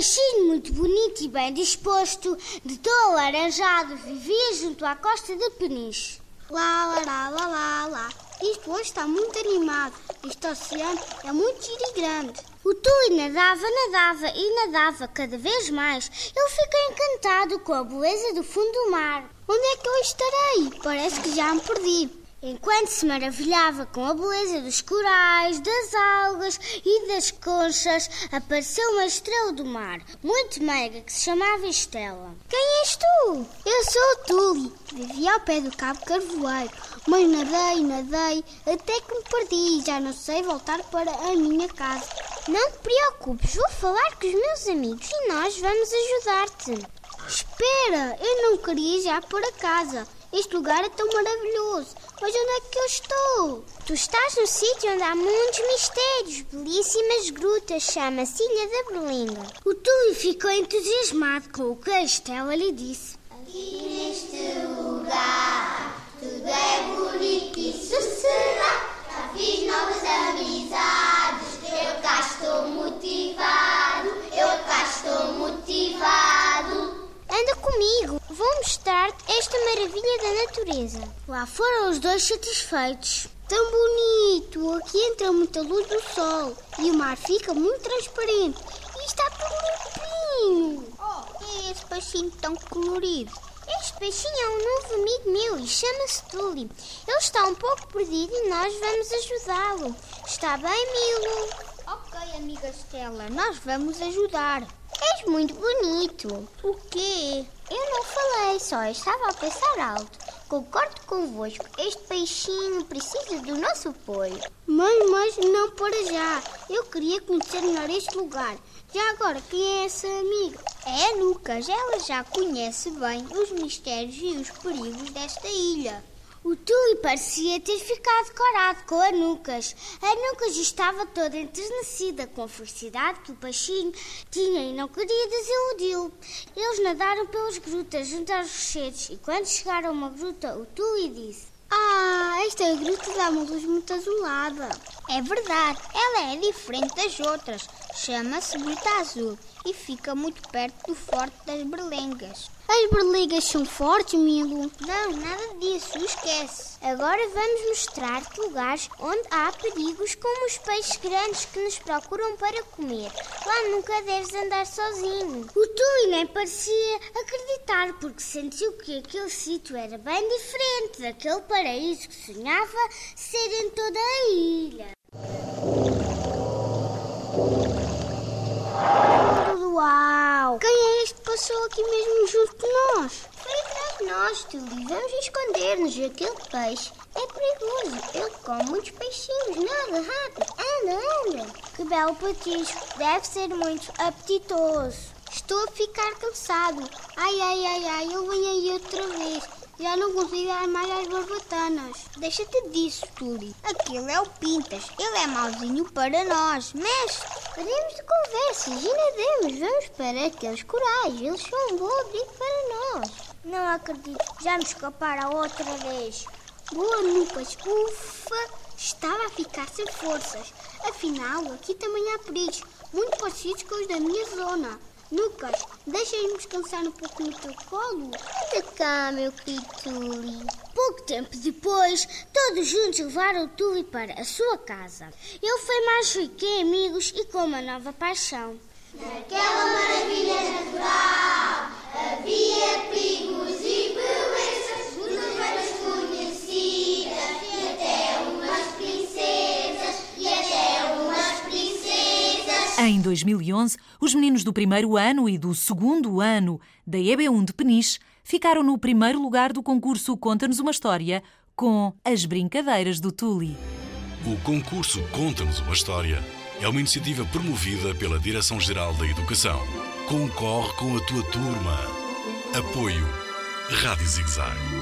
Um peixinho muito bonito e bem disposto, de todo alaranjado, vivia junto à costa de Peniche. Lá, lá, lá, lá, lá, lá. Isto hoje está muito animado. Este oceano é muito giro e grande. O Tuli nadava, nadava e nadava cada vez mais. Ele ficou encantado com a beleza do fundo do mar. Onde é que eu estarei? Parece que já me perdi. Enquanto se maravilhava com a beleza dos corais, das algas e das conchas, apareceu uma estrela do mar, muito meiga, que se chamava Estela. Quem és tu? Eu sou o Tuli. Vivia ao pé do Cabo Carvoeiro, mas nadei, nadei, até que me perdi e já não sei voltar para a minha casa. Não te preocupes, vou falar com os meus amigos e nós vamos ajudar-te. Espera, eu não queria ir já para casa. Este lugar é tão maravilhoso. Mas onde é que eu estou? Tu estás no sítio onde há muitos mistérios, belíssimas grutas, chama-se Ilha da Berlinda. O Tuli ficou entusiasmado com o que a Estela lhe disse. Aqui neste lugar, tudo é bonito e sossegado. Já fiz novas amizades, natureza. Lá foram os dois satisfeitos. Tão bonito! Aqui entra muita luz do sol e o mar fica muito transparente. E está tudo limpinho. Oh, é esse peixinho tão colorido. Este peixinho é um novo amigo meu e chama-se Tuli. Ele está um pouco perdido e nós vamos ajudá-lo. Está bem, Milo? Ok, amiga Estela, nós vamos ajudar. És muito bonito. O quê? Eu não falei, só estava a pensar alto. Concordo convosco, este peixinho precisa do nosso apoio. Mãe, mas não para já. Eu queria conhecer melhor este lugar. Já agora, quem é essa amiga? É a Lucas. Ela já conhece bem os mistérios e os perigos desta ilha. O Tuli parecia ter ficado corado com a Nucas. A Nucas estava toda enternecida com a felicidade que o peixinho tinha e não queria desiludi-lo. Eles nadaram pelas grutas junto aos rochedos e quando chegaram a uma gruta, o Tuli disse Ah, esta gruta dá uma luz muito azulada. É verdade, ela é diferente das outras. Chama-se Gruta Azul e fica muito perto do Forte das Berlengas. As berligas são fortes, Milo? Não, nada disso, esquece. Agora vamos mostrar-te lugares onde há perigos, como os peixes grandes que nos procuram para comer. Lá nunca deves andar sozinho. O Tui nem parecia acreditar, porque sentiu que aquele sítio era bem diferente daquele paraíso que sonhava ser em toda a ilha. Uau! Quem é este que passou aqui mesmo junto de nós? Foi atrás de nós, Tuli. Vamos esconder-nos. Aquele peixe é perigoso. Ele come muitos peixinhos. Nada, rápido. Anda, anda. Que belo patisco. Deve ser muito apetitoso. Estou a ficar cansado. Ai, ai, ai, ai, eu venho aí outra vez. Já não consigo dar mais às barbatanas. Deixa-te disso, Tuli. Aquele é o Pintas. Ele é mauzinho para nós. Mestre, paremos de conversas e nademos. Vamos para aqueles corais. Eles são um bom abrigo para nós. Não acredito. Já me escaparam outra vez. Boa, Lucas. Ufa! Estava a ficar sem forças. Afinal, aqui também há perigos. Muito parecidos com os da minha zona. Lucas, deixa-me descansar um pouco no teu colo. Anda cá, meu querido Tuli. Pouco tempo depois, todos juntos levaram o Tuli para a sua casa. Ele foi mais rico em amigos e com uma nova paixão. Naquela maravilha natural Em 2011, os meninos do primeiro ano e do segundo ano da EB1 de Peniche ficaram no primeiro lugar do concurso Conta-nos uma História com As Brincadeiras do Tuli. O concurso Conta-nos uma História é uma iniciativa promovida pela Direção-Geral da Educação. Concorre com a tua turma. Apoio Rádio Zigzag.